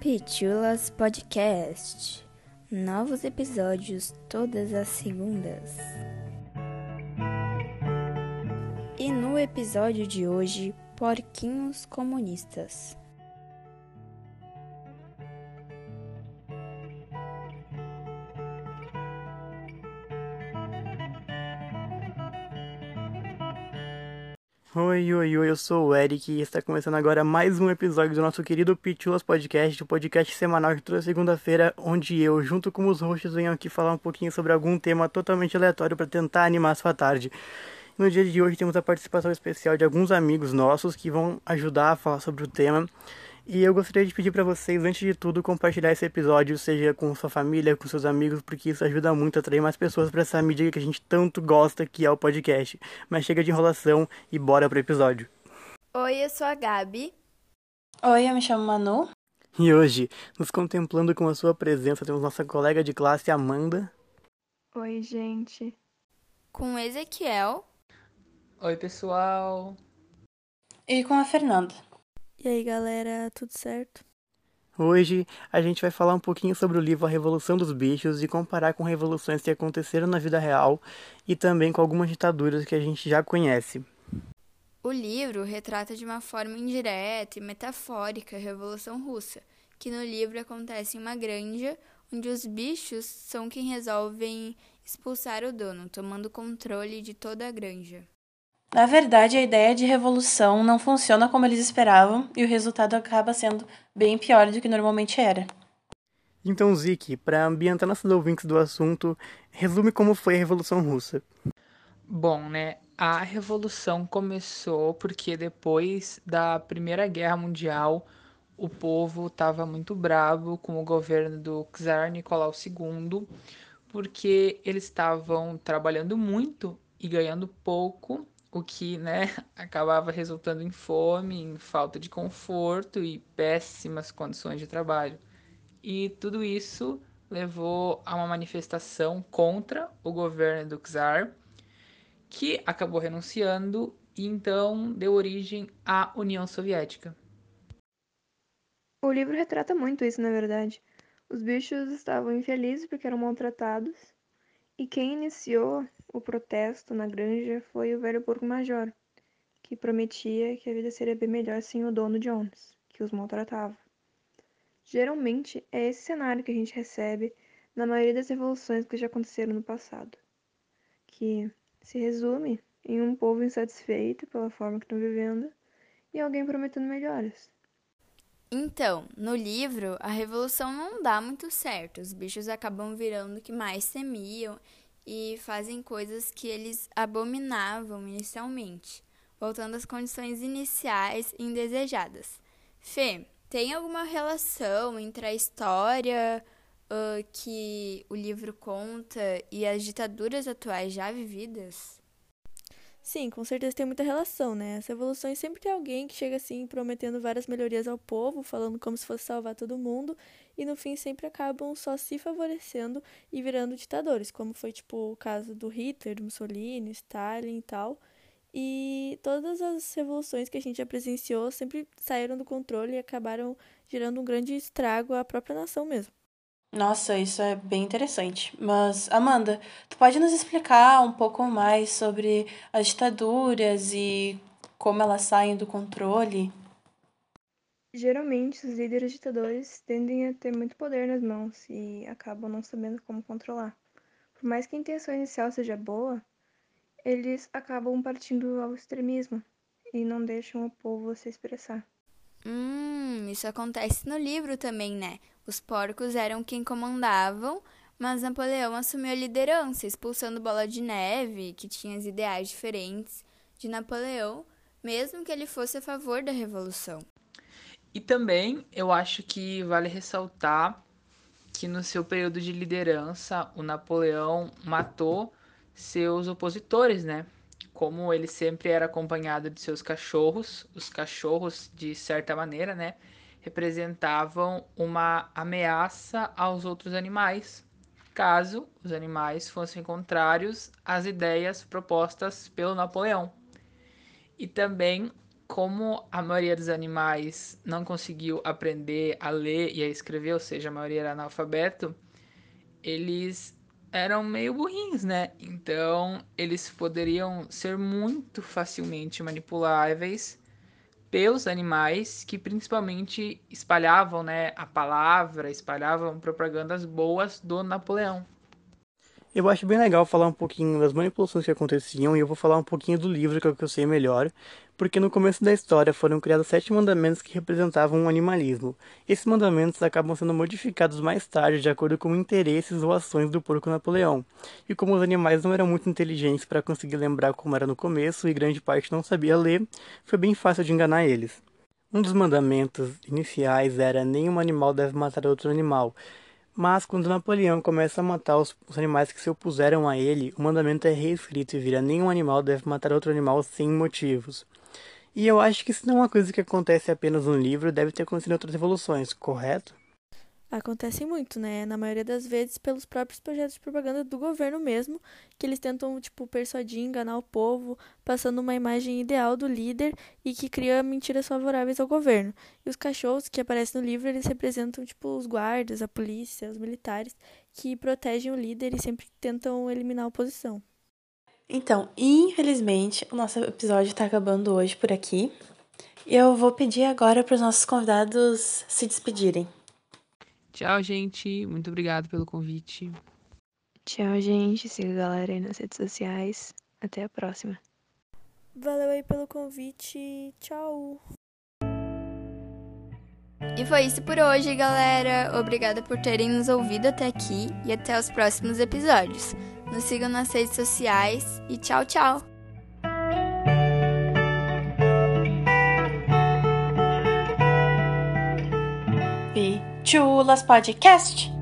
Pichulas Podcast. Novos episódios todas as segundas. E no episódio de hoje, Porquinhos Comunistas. Oi, oi, oi, eu sou o Eric e está começando agora mais um episódio do nosso querido Pichulas Podcast, o podcast semanal de toda segunda-feira, onde eu, junto com os hosts, venho aqui falar um pouquinho sobre algum tema totalmente aleatório para tentar animar a sua tarde. No dia de hoje temos a participação especial de alguns amigos nossos que vão ajudar a falar sobre o tema. E eu gostaria de pedir para vocês, antes de tudo, compartilhar esse episódio, seja com sua família, com seus amigos, porque isso ajuda muito a atrair mais pessoas para essa mídia que a gente tanto gosta, que é o podcast. Mas chega de enrolação e bora pro episódio. Oi, eu sou a Gabi. Oi, eu me chamo Manu. E hoje, nos contemplando com a sua presença, temos nossa colega de classe Amanda. Oi, gente. Com o Ezequiel. Oi, pessoal. E com a Fernanda. E aí, galera, tudo certo? Hoje a gente vai falar um pouquinho sobre o livro A Revolução dos Bichos e comparar com revoluções que aconteceram na vida real e também com algumas ditaduras que a gente já conhece. O livro retrata de uma forma indireta e metafórica a Revolução Russa, que no livro acontece em uma granja onde os bichos são quem resolvem expulsar o dono, tomando controle de toda a granja. Na verdade, a ideia de revolução não funciona como eles esperavam e o resultado acaba sendo bem pior do que normalmente era. Então, Zik, para ambientar nossos ouvintes do assunto, resume como foi a Revolução Russa. Bom, né? A revolução começou porque depois da Primeira Guerra Mundial, o povo estava muito bravo com o governo do czar Nicolau II, porque eles estavam trabalhando muito e ganhando pouco o que né, acabava resultando em fome, em falta de conforto e péssimas condições de trabalho. E tudo isso levou a uma manifestação contra o governo do czar, que acabou renunciando e então deu origem à União Soviética. O livro retrata muito isso, na verdade. Os bichos estavam infelizes porque eram maltratados, e quem iniciou o protesto na granja foi o velho porco major, que prometia que a vida seria bem melhor sem o dono Jones, que os maltratava. Geralmente é esse cenário que a gente recebe na maioria das revoluções que já aconteceram no passado, que se resume em um povo insatisfeito pela forma que estão vivendo e alguém prometendo melhores. Então, no livro, a revolução não dá muito certo. Os bichos acabam virando o que mais temiam e fazem coisas que eles abominavam inicialmente, voltando às condições iniciais indesejadas. Fê, tem alguma relação entre a história uh, que o livro conta e as ditaduras atuais já vividas? Sim, com certeza tem muita relação, né? As revoluções sempre tem alguém que chega assim prometendo várias melhorias ao povo, falando como se fosse salvar todo mundo, e no fim sempre acabam só se favorecendo e virando ditadores, como foi tipo o caso do Hitler, Mussolini, Stalin e tal. E todas as revoluções que a gente já presenciou sempre saíram do controle e acabaram gerando um grande estrago à própria nação mesmo. Nossa, isso é bem interessante. Mas, Amanda, tu pode nos explicar um pouco mais sobre as ditaduras e como elas saem do controle? Geralmente, os líderes ditadores tendem a ter muito poder nas mãos e acabam não sabendo como controlar. Por mais que a intenção inicial seja boa, eles acabam partindo ao extremismo e não deixam o povo se expressar. Hum, isso acontece no livro também, né? Os porcos eram quem comandavam, mas Napoleão assumiu a liderança, expulsando Bola de Neve, que tinha ideais diferentes de Napoleão, mesmo que ele fosse a favor da revolução. E também eu acho que vale ressaltar que no seu período de liderança, o Napoleão matou seus opositores, né? Como ele sempre era acompanhado de seus cachorros, os cachorros, de certa maneira, né, representavam uma ameaça aos outros animais, caso os animais fossem contrários às ideias propostas pelo Napoleão. E também como a maioria dos animais não conseguiu aprender a ler e a escrever, ou seja, a maioria era analfabeto, eles eram meio burrinhos, né? Então, eles poderiam ser muito facilmente manipuláveis pelos animais que principalmente espalhavam, né, a palavra, espalhavam propagandas boas do Napoleão. Eu acho bem legal falar um pouquinho das manipulações que aconteciam e eu vou falar um pouquinho do livro, que é o que eu sei melhor, porque no começo da história foram criados sete mandamentos que representavam o animalismo. Esses mandamentos acabam sendo modificados mais tarde de acordo com interesses ou ações do porco Napoleão. E como os animais não eram muito inteligentes para conseguir lembrar como era no começo e grande parte não sabia ler, foi bem fácil de enganar eles. Um dos mandamentos iniciais era nenhum animal deve matar outro animal. Mas quando Napoleão começa a matar os, os, animais que se opuseram a ele, o mandamento é reescrito e vira nenhum animal deve matar outro animal sem motivos. E eu acho que isso não é uma coisa que acontece apenas no livro, deve ter acontecido em outras revoluções, correto? Acontece muito, né? Na maioria das vezes pelos próprios projetos de propaganda do governo mesmo, que eles tentam, tipo, persuadir, enganar o povo, passando uma imagem ideal do líder e que cria mentiras favoráveis ao governo. E os cachorros que aparecem no livro, eles representam, tipo, os guardas, a polícia, os militares, que protegem o líder e sempre tentam eliminar a oposição. Então, infelizmente, o nosso episódio está acabando hoje por aqui. Eu vou pedir agora para os nossos convidados se despedirem. Tchau, gente. Muito obrigado pelo convite. Tchau, gente. Siga a galera aí nas redes sociais. Até a próxima. Valeu aí pelo convite. Tchau. E foi isso por hoje, galera. Obrigada por terem nos ouvido até aqui e até os próximos episódios. Nos sigam nas redes sociais e tchau, tchau. Chulas Podcast.